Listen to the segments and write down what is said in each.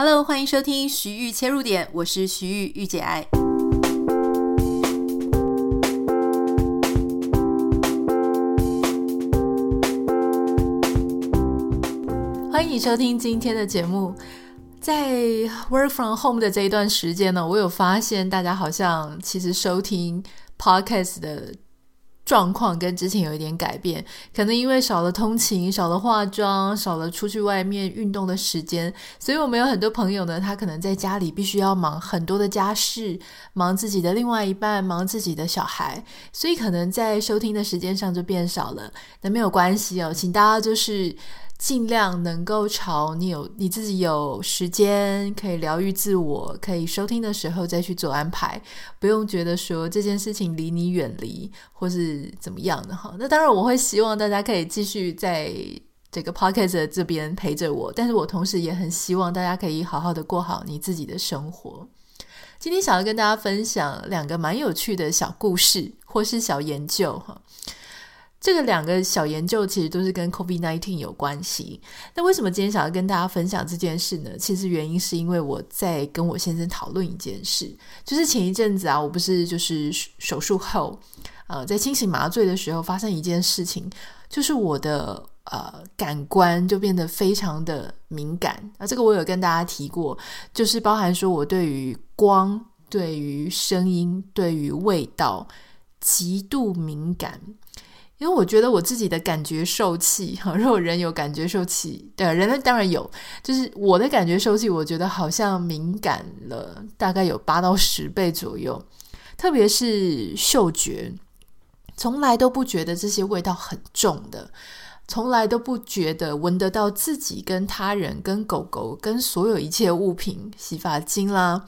Hello，欢迎收听徐玉切入点，我是徐豫御姐爱。欢迎你收听今天的节目。在 Work from Home 的这一段时间呢，我有发现大家好像其实收听 Podcast 的。状况跟之前有一点改变，可能因为少了通勤、少了化妆、少了出去外面运动的时间，所以我们有很多朋友呢，他可能在家里必须要忙很多的家事，忙自己的另外一半，忙自己的小孩，所以可能在收听的时间上就变少了。那没有关系哦，请大家就是。尽量能够朝你有你自己有时间可以疗愈自我，可以收听的时候再去做安排，不用觉得说这件事情离你远离或是怎么样的哈。那当然，我会希望大家可以继续在这个 podcast 这边陪着我，但是我同时也很希望大家可以好好的过好你自己的生活。今天想要跟大家分享两个蛮有趣的小故事或是小研究哈。这个两个小研究其实都是跟 COVID-19 有关系。那为什么今天想要跟大家分享这件事呢？其实原因是因为我在跟我先生讨论一件事，就是前一阵子啊，我不是就是手术后，呃，在清醒麻醉的时候发生一件事情，就是我的呃感官就变得非常的敏感。啊，这个我有跟大家提过，就是包含说我对于光、对于声音、对于味道极度敏感。因为我觉得我自己的感觉受气，哈，如果人有感觉受气，对，人类当然有，就是我的感觉受气，我觉得好像敏感了大概有八到十倍左右，特别是嗅觉，从来都不觉得这些味道很重的，从来都不觉得闻得到自己跟他人、跟狗狗、跟所有一切物品，洗发精啦。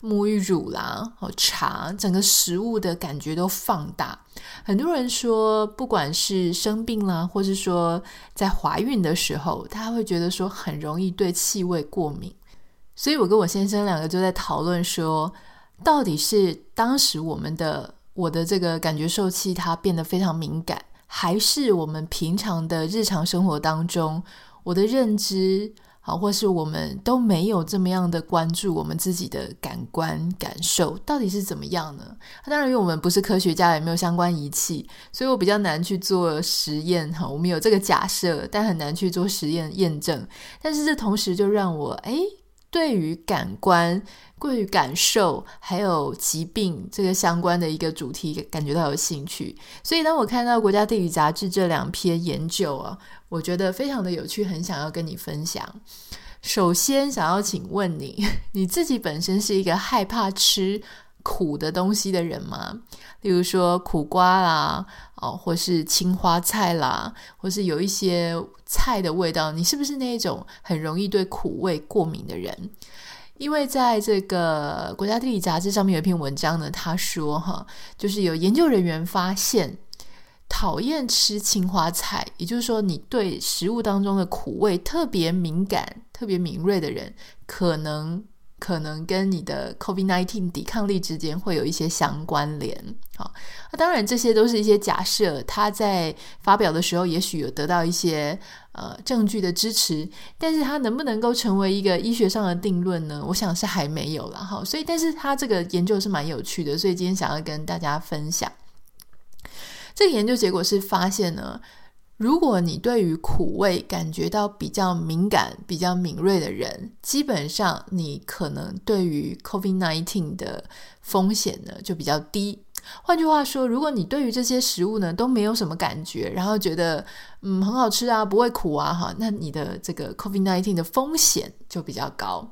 沐浴乳啦，哦茶，整个食物的感觉都放大。很多人说，不管是生病啦，或是说在怀孕的时候，他会觉得说很容易对气味过敏。所以我跟我先生两个就在讨论说，到底是当时我们的我的这个感觉受器它变得非常敏感，还是我们平常的日常生活当中我的认知。啊，或是我们都没有这么样的关注我们自己的感官感受到底是怎么样呢？当然，因为我们不是科学家，也没有相关仪器，所以我比较难去做实验。哈，我们有这个假设，但很难去做实验验证。但是这同时就让我诶对于感官、对于感受，还有疾病这个相关的一个主题，感觉到有兴趣。所以当我看到《国家地理》杂志这两篇研究啊，我觉得非常的有趣，很想要跟你分享。首先，想要请问你，你自己本身是一个害怕吃苦的东西的人吗？例如说苦瓜啦，哦，或是青花菜啦，或是有一些菜的味道，你是不是那种很容易对苦味过敏的人？因为在这个《国家地理》杂志上面有一篇文章呢，他说哈，就是有研究人员发现，讨厌吃青花菜，也就是说你对食物当中的苦味特别敏感、特别敏锐的人，可能。可能跟你的 COVID-19 抵抗力之间会有一些相关联，好，那当然这些都是一些假设，他在发表的时候也许有得到一些呃证据的支持，但是他能不能够成为一个医学上的定论呢？我想是还没有了哈，所以但是他这个研究是蛮有趣的，所以今天想要跟大家分享，这个研究结果是发现呢。如果你对于苦味感觉到比较敏感、比较敏锐的人，基本上你可能对于 COVID-19 的风险呢就比较低。换句话说，如果你对于这些食物呢都没有什么感觉，然后觉得嗯很好吃啊，不会苦啊哈，那你的这个 COVID-19 的风险就比较高。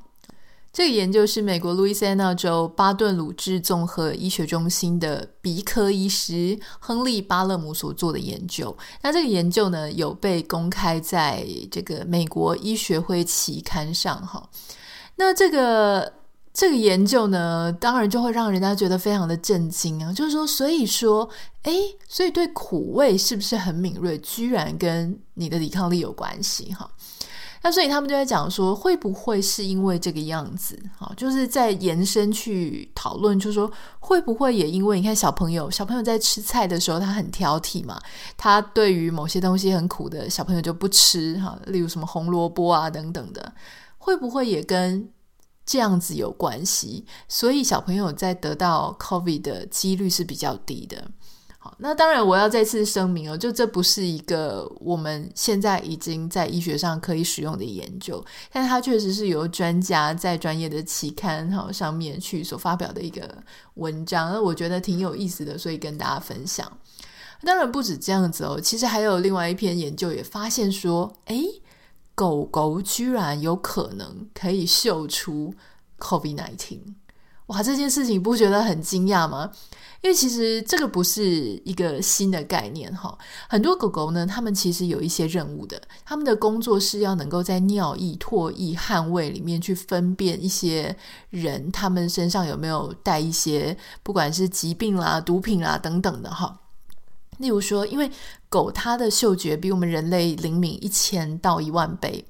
这个研究是美国路易斯安那州巴顿鲁治综合医学中心的鼻科医师亨利·巴勒姆所做的研究。那这个研究呢，有被公开在这个美国医学会期刊上哈。那这个这个研究呢，当然就会让人家觉得非常的震惊啊，就是说，所以说，诶，所以对苦味是不是很敏锐，居然跟你的抵抗力有关系哈？那所以他们就在讲说，会不会是因为这个样子？好，就是在延伸去讨论，就是说会不会也因为你看小朋友，小朋友在吃菜的时候，他很挑剔嘛，他对于某些东西很苦的小朋友就不吃哈，例如什么红萝卜啊等等的，会不会也跟这样子有关系，所以小朋友在得到 COVID 的几率是比较低的。那当然我要再次声明哦，就这不是一个我们现在已经在医学上可以使用的研究，但它确实是由专家在专业的期刊哈上面去所发表的一个文章，那我觉得挺有意思的，所以跟大家分享。当然不止这样子哦，其实还有另外一篇研究也发现说，诶，狗狗居然有可能可以嗅出 COVID-19，哇，这件事情不觉得很惊讶吗？因为其实这个不是一个新的概念哈，很多狗狗呢，它们其实有一些任务的，它们的工作是要能够在尿液、唾液、汗味里面去分辨一些人，他们身上有没有带一些不管是疾病啦、毒品啦等等的哈。例如说，因为狗它的嗅觉比我们人类灵敏一千到一万倍，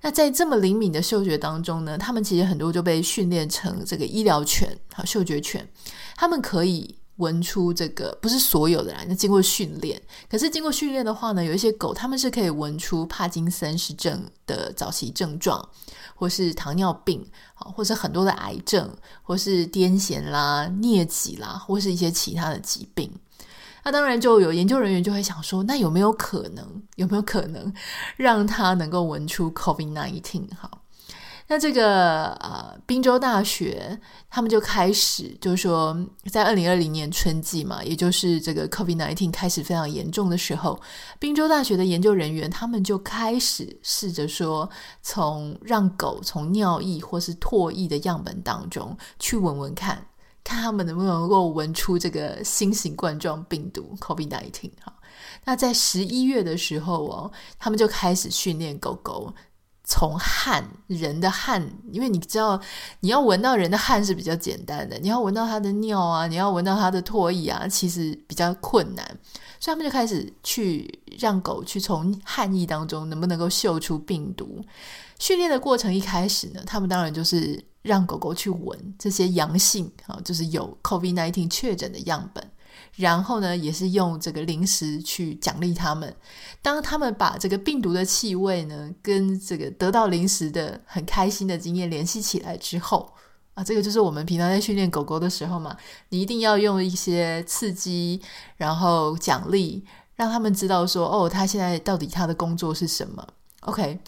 那在这么灵敏的嗅觉当中呢，他们其实很多就被训练成这个医疗犬好嗅觉犬，他们可以。闻出这个不是所有的人，那经过训练。可是经过训练的话呢，有一些狗，它们是可以闻出帕金森氏症的早期症状，或是糖尿病，或是很多的癌症，或是癫痫啦、疟疾啦，或是一些其他的疾病。那当然就有研究人员就会想说，那有没有可能，有没有可能 让他能够闻出 COVID-19？哈。那这个呃，宾州大学他们就开始，就是说，在二零二零年春季嘛，也就是这个 COVID-19 开始非常严重的时候，宾州大学的研究人员他们就开始试着说，从让狗从尿液或是唾液的样本当中去闻闻看，看他们能不能够闻出这个新型冠状病毒 COVID-19 哈。那在十一月的时候哦，他们就开始训练狗狗。从汗，人的汗，因为你知道，你要闻到人的汗是比较简单的，你要闻到他的尿啊，你要闻到他的唾液啊，其实比较困难。所以他们就开始去让狗去从汗液当中能不能够嗅出病毒。训练的过程一开始呢，他们当然就是让狗狗去闻这些阳性啊，就是有 COVID-19 确诊的样本。然后呢，也是用这个零食去奖励他们。当他们把这个病毒的气味呢，跟这个得到零食的很开心的经验联系起来之后，啊，这个就是我们平常在训练狗狗的时候嘛，你一定要用一些刺激，然后奖励，让他们知道说，哦，他现在到底他的工作是什么？OK。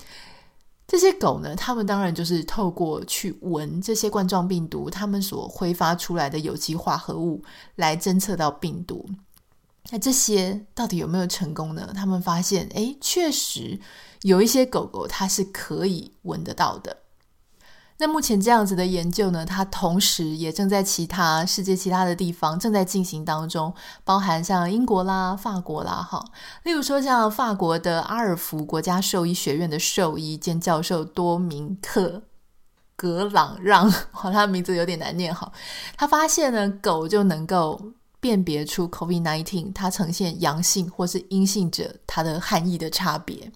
这些狗呢，它们当然就是透过去闻这些冠状病毒，它们所挥发出来的有机化合物来侦测到病毒。那这些到底有没有成功呢？他们发现，诶，确实有一些狗狗它是可以闻得到的。那目前这样子的研究呢，它同时也正在其他世界其他的地方正在进行当中，包含像英国啦、法国啦，哈，例如说像法国的阿尔福国家兽医学院的兽医兼教授多明克格朗让，好，他的名字有点难念，哈，他发现呢，狗就能够。辨别出 COVID-19 它呈现阳性或是阴性者，它的含义的差别。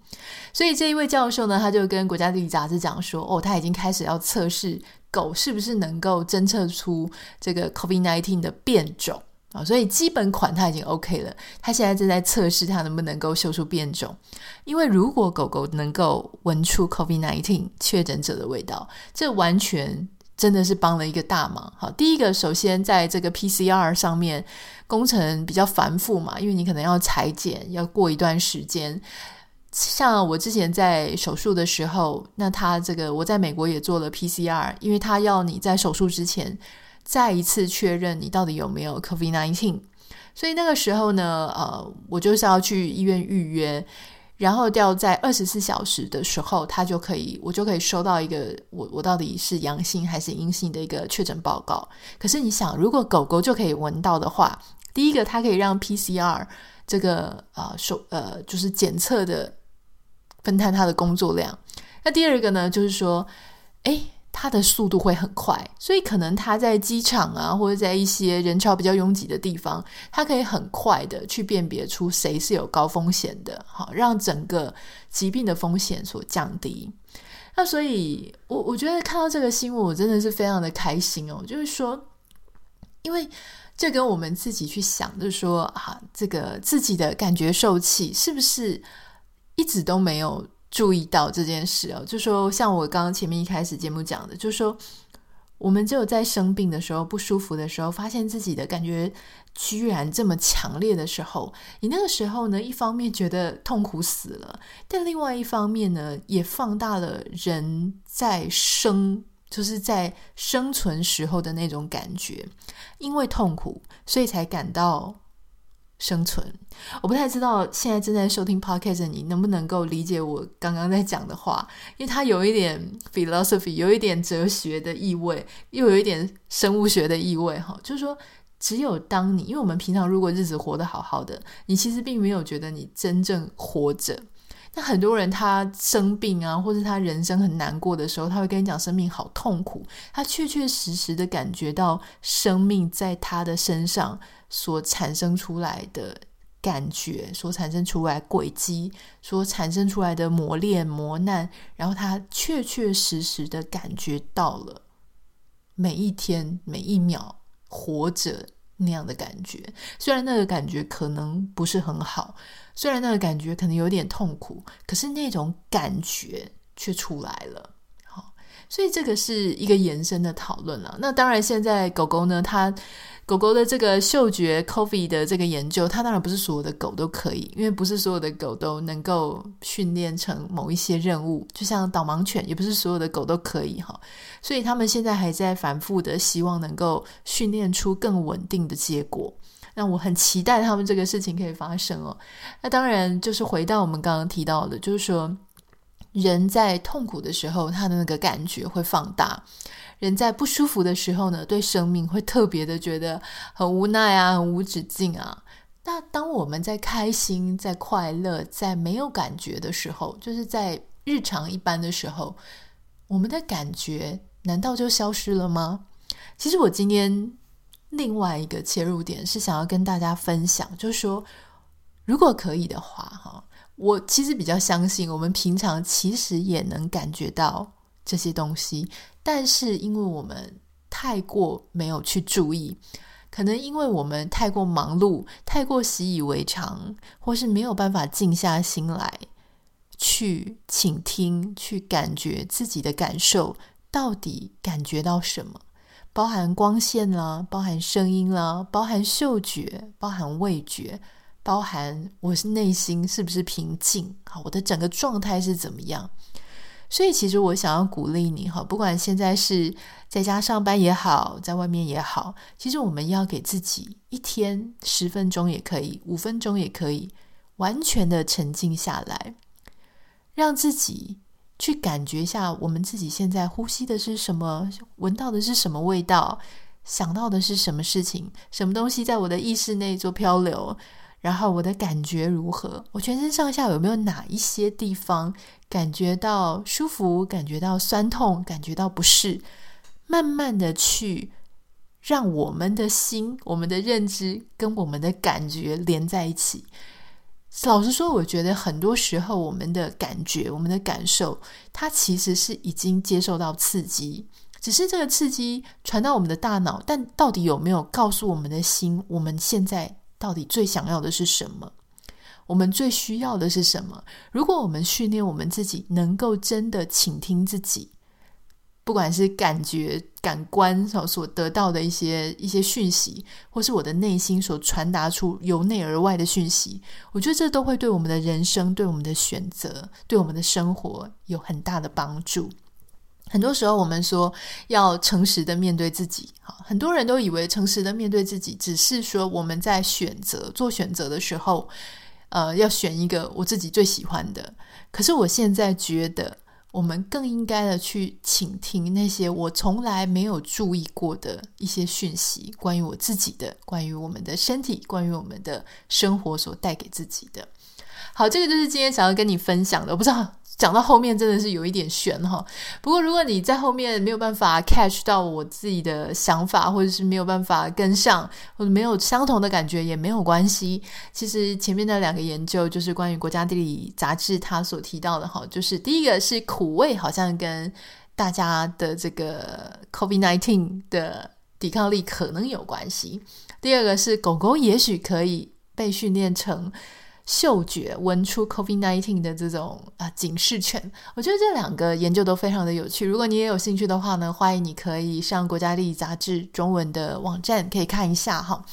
所以这一位教授呢，他就跟国家地理杂志讲说，哦，他已经开始要测试狗是不是能够侦测出这个 COVID-19 的变种啊。所以基本款他已经 OK 了，他现在正在测试它能不能够嗅出变种。因为如果狗狗能够闻出 COVID-19 确诊者的味道，这完全。真的是帮了一个大忙。好，第一个，首先在这个 PCR 上面工程比较繁复嘛，因为你可能要裁剪，要过一段时间。像我之前在手术的时候，那他这个我在美国也做了 PCR，因为他要你在手术之前再一次确认你到底有没有 COVID-19，所以那个时候呢，呃，我就是要去医院预约。然后掉在二十四小时的时候，他就可以，我就可以收到一个我我到底是阳性还是阴性的一个确诊报告。可是你想，如果狗狗就可以闻到的话，第一个它可以让 PCR 这个啊手呃，就是检测的分摊它的工作量。那第二个呢，就是说，诶。它的速度会很快，所以可能它在机场啊，或者在一些人潮比较拥挤的地方，它可以很快的去辨别出谁是有高风险的，好，让整个疾病的风险所降低。那所以，我我觉得看到这个新闻，我真的是非常的开心哦。就是说，因为这跟我们自己去想，就是说啊，这个自己的感觉受气是不是一直都没有注意到这件事哦，就说像我刚刚前面一开始节目讲的，就说我们只有在生病的时候、不舒服的时候，发现自己的感觉居然这么强烈的时候，你那个时候呢，一方面觉得痛苦死了，但另外一方面呢，也放大了人在生，就是在生存时候的那种感觉，因为痛苦，所以才感到。生存，我不太知道现在正在收听 podcast 你能不能够理解我刚刚在讲的话，因为它有一点 philosophy，有一点哲学的意味，又有一点生物学的意味。哈，就是说，只有当你，因为我们平常如果日子活得好好的，你其实并没有觉得你真正活着。那很多人他生病啊，或者他人生很难过的时候，他会跟你讲生命好痛苦，他确确实实的感觉到生命在他的身上。所产生出来的感觉，所产生出来轨迹，所产生出来的磨练磨难，然后他确确实实的感觉到了每一天每一秒活着那样的感觉。虽然那个感觉可能不是很好，虽然那个感觉可能有点痛苦，可是那种感觉却出来了。所以这个是一个延伸的讨论了。那当然，现在狗狗呢，它。狗狗的这个嗅觉 COVID 的这个研究，它当然不是所有的狗都可以，因为不是所有的狗都能够训练成某一些任务，就像导盲犬，也不是所有的狗都可以哈。所以他们现在还在反复的希望能够训练出更稳定的结果。那我很期待他们这个事情可以发生哦。那当然就是回到我们刚刚提到的，就是说人在痛苦的时候，他的那个感觉会放大。人在不舒服的时候呢，对生命会特别的觉得很无奈啊，很无止境啊。那当我们在开心、在快乐、在没有感觉的时候，就是在日常一般的时候，我们的感觉难道就消失了吗？其实我今天另外一个切入点是想要跟大家分享，就是说，如果可以的话，哈，我其实比较相信，我们平常其实也能感觉到这些东西。但是，因为我们太过没有去注意，可能因为我们太过忙碌、太过习以为常，或是没有办法静下心来去倾听、去感觉自己的感受，到底感觉到什么？包含光线啦，包含声音啦，包含嗅觉，包含味觉，包含我是内心是不是平静？好，我的整个状态是怎么样？所以，其实我想要鼓励你哈，不管现在是在家上班也好，在外面也好，其实我们要给自己一天十分钟也可以，五分钟也可以，完全的沉静下来，让自己去感觉一下我们自己现在呼吸的是什么，闻到的是什么味道，想到的是什么事情，什么东西在我的意识内做漂流。然后我的感觉如何？我全身上下有没有哪一些地方感觉到舒服？感觉到酸痛？感觉到不适？慢慢的去让我们的心、我们的认知跟我们的感觉连在一起。老实说，我觉得很多时候我们的感觉、我们的感受，它其实是已经接受到刺激，只是这个刺激传到我们的大脑，但到底有没有告诉我们的心，我们现在？到底最想要的是什么？我们最需要的是什么？如果我们训练我们自己，能够真的倾听自己，不管是感觉、感官所所得到的一些一些讯息，或是我的内心所传达出由内而外的讯息，我觉得这都会对我们的人生、对我们的选择、对我们的生活有很大的帮助。很多时候，我们说要诚实的面对自己，哈，很多人都以为诚实的面对自己，只是说我们在选择做选择的时候，呃，要选一个我自己最喜欢的。可是我现在觉得，我们更应该的去倾听那些我从来没有注意过的一些讯息，关于我自己的，关于我们的身体，关于我们的生活所带给自己的。好，这个就是今天想要跟你分享的。我不知道。讲到后面真的是有一点悬哈，不过如果你在后面没有办法 catch 到我自己的想法，或者是没有办法跟上，或者没有相同的感觉也没有关系。其实前面的两个研究就是关于国家地理杂志它所提到的哈，就是第一个是苦味好像跟大家的这个 COVID-19 的抵抗力可能有关系，第二个是狗狗也许可以被训练成。嗅觉闻出 COVID-19 的这种啊警示权。我觉得这两个研究都非常的有趣。如果你也有兴趣的话呢，欢迎你可以上国家地理杂志中文的网站可以看一下哈。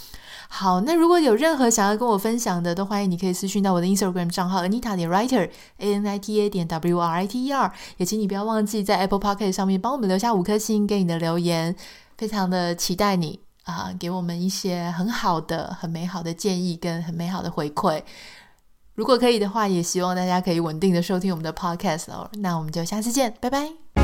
好，那如果有任何想要跟我分享的，都欢迎你可以私讯到我的 Instagram 账号 Anita 点 Writer A N I T A 点 W R I T E R，也请你不要忘记在 Apple Podcast 上面帮我们留下五颗星给你的留言，非常的期待你啊、给我们一些很好的、很美好的建议跟很美好的回馈。如果可以的话，也希望大家可以稳定的收听我们的 Podcast 哦。那我们就下次见，拜拜。